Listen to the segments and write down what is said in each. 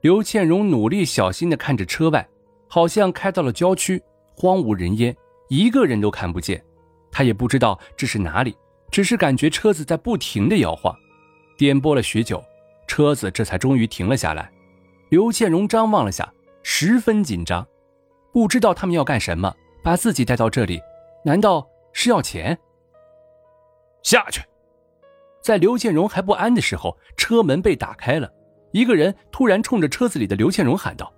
刘倩荣努力小心的看着车外，好像开到了郊区，荒无人烟，一个人都看不见。她也不知道这是哪里，只是感觉车子在不停的摇晃。颠簸了许久，车子这才终于停了下来。刘倩荣张望了下，十分紧张，不知道他们要干什么，把自己带到这里，难道是要钱？下去。在刘建荣还不安的时候，车门被打开了，一个人突然冲着车子里的刘倩荣喊道：“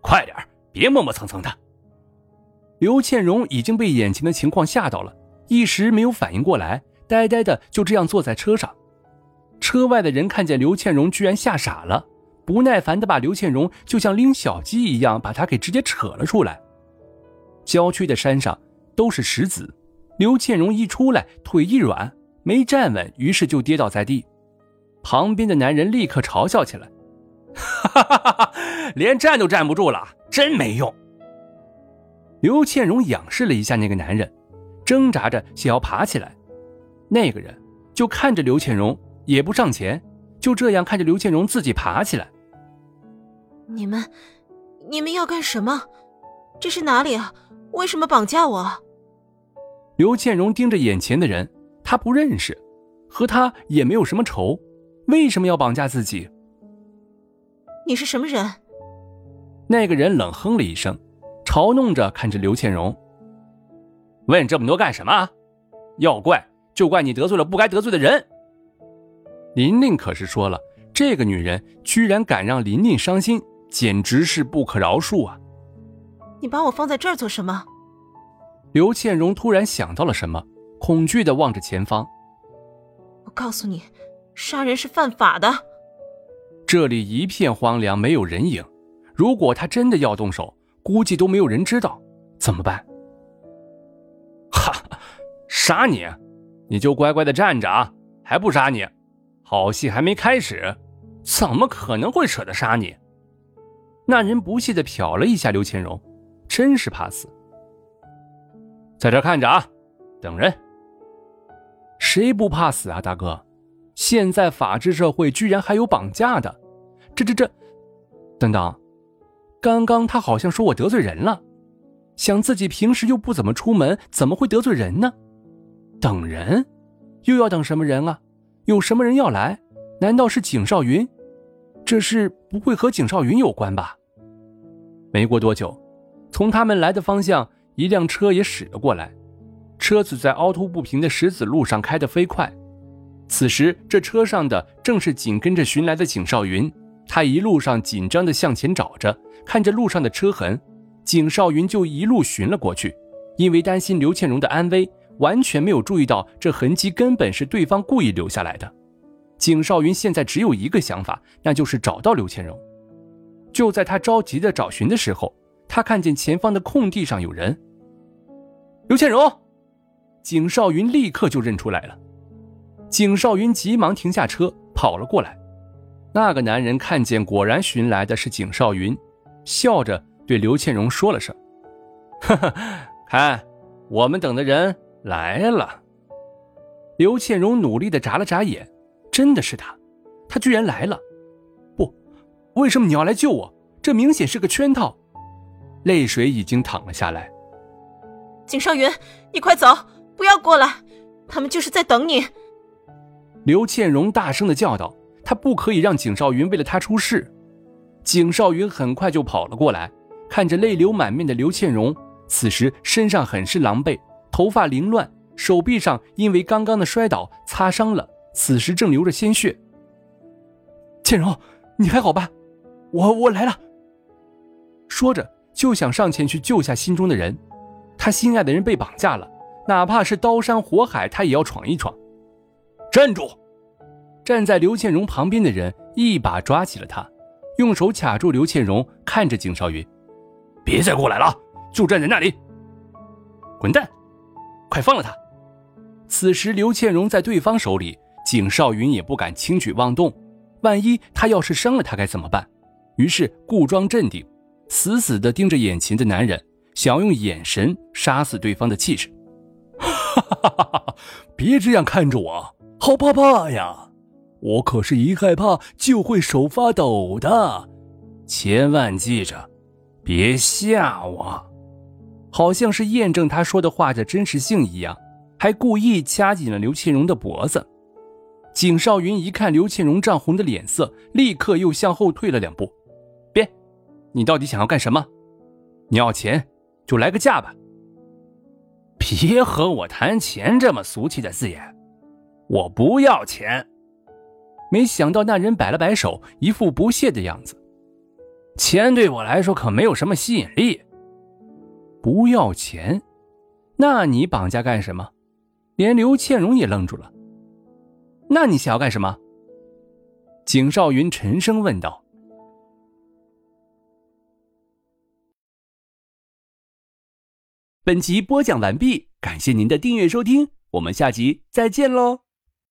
快点别磨磨蹭蹭的！”刘倩荣已经被眼前的情况吓到了，一时没有反应过来，呆呆的就这样坐在车上。车外的人看见刘倩荣居然吓傻了，不耐烦的把刘倩荣就像拎小鸡一样把他给直接扯了出来。郊区的山上都是石子，刘倩荣一出来腿一软。没站稳，于是就跌倒在地。旁边的男人立刻嘲笑起来：“哈哈哈哈连站都站不住了，真没用。”刘倩荣仰视了一下那个男人，挣扎着想要爬起来。那个人就看着刘倩荣，也不上前，就这样看着刘倩荣自己爬起来。你们，你们要干什么？这是哪里啊？为什么绑架我？刘倩荣盯着眼前的人。他不认识，和他也没有什么仇，为什么要绑架自己？你是什么人？那个人冷哼了一声，嘲弄着看着刘倩荣。问这么多干什么？要怪就怪你得罪了不该得罪的人。琳琳可是说了，这个女人居然敢让琳琳伤心，简直是不可饶恕啊！你把我放在这儿做什么？刘倩荣突然想到了什么。恐惧的望着前方。我告诉你，杀人是犯法的。这里一片荒凉，没有人影。如果他真的要动手，估计都没有人知道，怎么办？哈，杀你？你就乖乖的站着啊！还不杀你？好戏还没开始，怎么可能会舍得杀你？那人不屑的瞟了一下刘千荣，真是怕死。在这看着啊，等人。谁不怕死啊，大哥！现在法治社会居然还有绑架的，这这这……等等，刚刚他好像说我得罪人了，想自己平时又不怎么出门，怎么会得罪人呢？等人，又要等什么人啊？有什么人要来？难道是景少云？这事不会和景少云有关吧？没过多久，从他们来的方向，一辆车也驶了过来。车子在凹凸不平的石子路上开得飞快，此时这车上的正是紧跟着寻来的景少云。他一路上紧张地向前找着，看着路上的车痕，景少云就一路寻了过去。因为担心刘倩荣的安危，完全没有注意到这痕迹根本是对方故意留下来的。景少云现在只有一个想法，那就是找到刘倩荣。就在他着急地找寻的时候，他看见前方的空地上有人，刘倩荣。景少云立刻就认出来了，景少云急忙停下车，跑了过来。那个男人看见，果然寻来的是景少云，笑着对刘倩荣说了声：“哈哈，看，我们等的人来了。”刘倩荣努力的眨了眨眼，真的是他，他居然来了！不，为什么你要来救我？这明显是个圈套！泪水已经淌了下来。景少云，你快走！不要过来！他们就是在等你。刘倩荣大声的叫道：“他不可以让景少云为了他出事。”景少云很快就跑了过来，看着泪流满面的刘倩荣，此时身上很是狼狈，头发凌乱，手臂上因为刚刚的摔倒擦伤了，此时正流着鲜血。倩荣，你还好吧？我我来了。说着就想上前去救下心中的人，他心爱的人被绑架了。哪怕是刀山火海，他也要闯一闯。站住！站在刘倩荣旁边的人一把抓起了他，用手卡住刘倩荣，看着景少云：“别再过来了，就站在那里。滚蛋，快放了他！”此时刘倩荣在对方手里，景少云也不敢轻举妄动，万一他要是伤了他该怎么办？于是故装镇定，死死地盯着眼前的男人，想要用眼神杀死对方的气势。哈哈哈哈哈！别这样看着我，好怕怕呀！我可是一害怕就会手发抖的，千万记着，别吓我。好像是验证他说的话的真实性一样，还故意掐紧了刘倩荣的脖子。景少云一看刘倩荣涨红的脸色，立刻又向后退了两步。别，你到底想要干什么？你要钱，就来个价吧。别和我谈钱这么俗气的字眼，我不要钱。没想到那人摆了摆手，一副不屑的样子。钱对我来说可没有什么吸引力。不要钱？那你绑架干什么？连刘倩荣也愣住了。那你想要干什么？景少云沉声问道。本集播讲完毕，感谢您的订阅收听，我们下集再见喽。